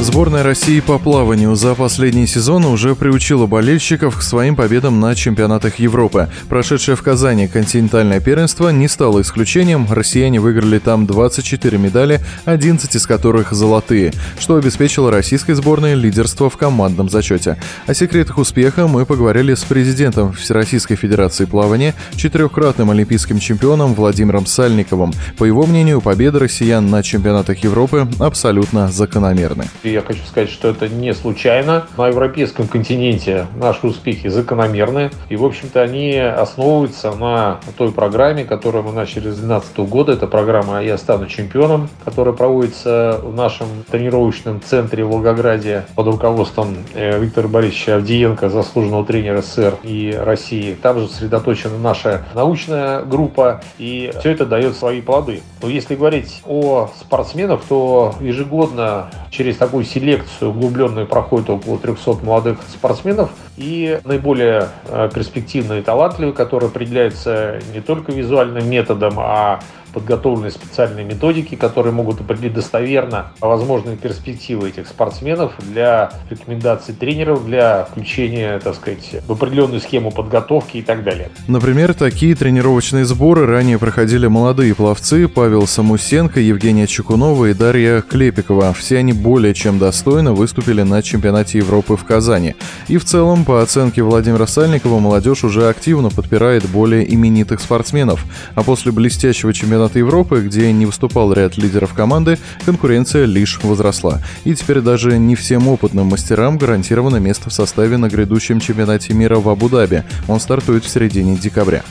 Сборная России по плаванию за последний сезон уже приучила болельщиков к своим победам на чемпионатах Европы. Прошедшее в Казани континентальное первенство не стало исключением. Россияне выиграли там 24 медали, 11 из которых золотые, что обеспечило российской сборной лидерство в командном зачете. О секретах успеха мы поговорили с президентом Всероссийской Федерации плавания, четырехкратным олимпийским чемпионом Владимиром Сальниковым. По его мнению, победы россиян на чемпионатах Европы абсолютно закономерны. Я хочу сказать, что это не случайно. На европейском континенте наши успехи закономерны. И, в общем-то, они основываются на той программе, которую мы начали с 2012 года. Это программа «Я стану чемпионом», которая проводится в нашем тренировочном центре в Волгограде под руководством э, Виктора Борисовича Авдиенко, заслуженного тренера СССР и России. Там же сосредоточена наша научная группа, и все это дает свои плоды. Но если говорить о спортсменах, то ежегодно через такой такую селекцию углубленную проходит около 300 молодых спортсменов. И наиболее э, перспективные и талантливые, которые определяются не только визуальным методом, а подготовлены специальные методики, которые могут определить достоверно возможные перспективы этих спортсменов для рекомендаций тренеров, для включения, так сказать, в определенную схему подготовки и так далее. Например, такие тренировочные сборы ранее проходили молодые пловцы Павел Самусенко, Евгения Чекунова и Дарья Клепикова. Все они более чем достойно выступили на чемпионате Европы в Казани. И в целом, по оценке Владимира Сальникова, молодежь уже активно подпирает более именитых спортсменов. А после блестящего чемпионата Европы, где не выступал ряд лидеров команды, конкуренция лишь возросла. И теперь даже не всем опытным мастерам гарантировано место в составе на грядущем чемпионате мира в Абу-Даби. Он стартует в середине декабря.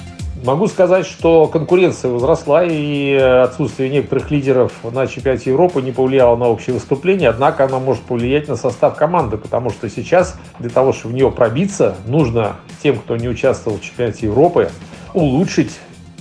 Могу сказать, что конкуренция возросла, и отсутствие некоторых лидеров на чемпионате Европы не повлияло на общее выступление, однако оно может повлиять на состав команды, потому что сейчас для того, чтобы в нее пробиться, нужно тем, кто не участвовал в чемпионате Европы, улучшить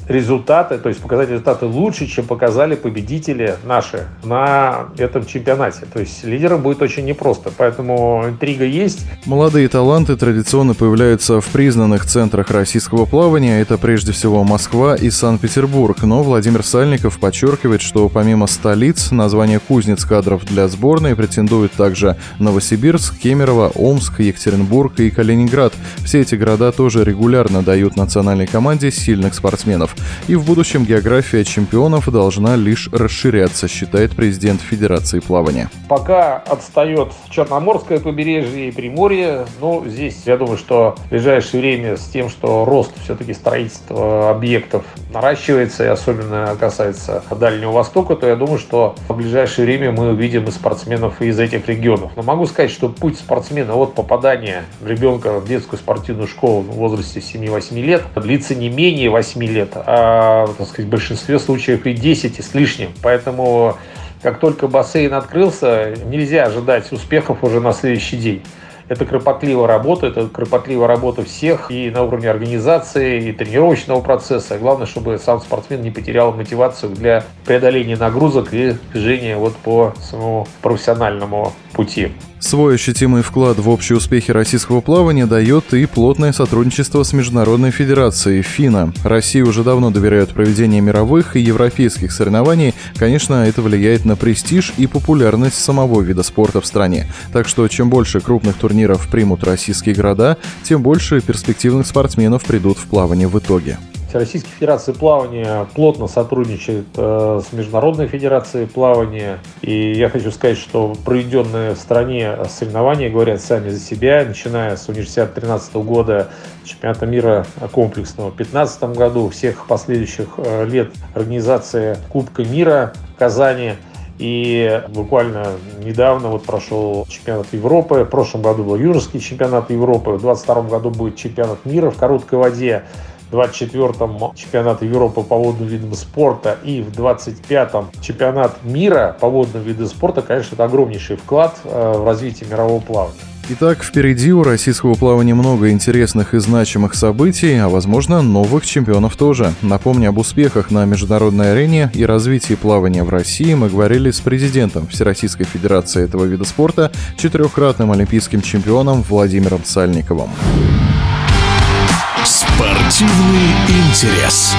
результаты, то есть показать результаты лучше, чем показали победители наши на этом чемпионате. То есть лидером будет очень непросто, поэтому интрига есть. Молодые таланты традиционно появляются в признанных центрах российского плавания. Это прежде всего Москва и Санкт-Петербург. Но Владимир Сальников подчеркивает, что помимо столиц, название кузнец кадров для сборной претендует также Новосибирск, Кемерово, Омск, Екатеринбург и Калининград. Все эти города тоже регулярно дают национальной команде сильных спортсменов и в будущем география чемпионов должна лишь расширяться, считает президент Федерации плавания. Пока отстает Черноморское побережье и Приморье, но здесь я думаю, что в ближайшее время с тем, что рост все-таки строительства объектов наращивается, и особенно касается Дальнего Востока, то я думаю, что в ближайшее время мы увидим и спортсменов из этих регионов. Но могу сказать, что путь спортсмена от попадания ребенка в детскую спортивную школу в возрасте 7-8 лет длится не менее 8 лет, а, так сказать, в большинстве случаев и 10 с лишним. Поэтому как только бассейн открылся, нельзя ожидать успехов уже на следующий день. Это кропотливая работа, это кропотливая работа всех и на уровне организации, и тренировочного процесса. Главное, чтобы сам спортсмен не потерял мотивацию для преодоления нагрузок и движения вот по своему профессиональному пути. Свой ощутимый вклад в общие успехи российского плавания дает и плотное сотрудничество с Международной Федерацией ФИНА. России уже давно доверяют проведение мировых и европейских соревнований. Конечно, это влияет на престиж и популярность самого вида спорта в стране. Так что чем больше крупных турниров примут российские города, тем больше перспективных спортсменов придут в плавание в итоге. Российская Федерация плавания плотно сотрудничает э, с Международной Федерацией плавания. И я хочу сказать, что проведенные в стране соревнования говорят сами за себя, начиная с университета 2013 года, чемпионата мира комплексного в 2015 году, всех последующих э, лет организации Кубка мира в Казани. И буквально недавно вот прошел чемпионат Европы. В прошлом году был юношеский чемпионат Европы. В 2022 году будет чемпионат мира в короткой воде. 24-м чемпионат Европы по водным видам спорта и в 25-м чемпионат мира по водным видам спорта, конечно, это огромнейший вклад э, в развитие мирового плавания. Итак, впереди у российского плавания много интересных и значимых событий, а возможно новых чемпионов тоже. Напомню об успехах на международной арене и развитии плавания в России мы говорили с президентом Всероссийской Федерации этого вида спорта, четырехкратным олимпийским чемпионом Владимиром Сальниковым. Спортивный интерес.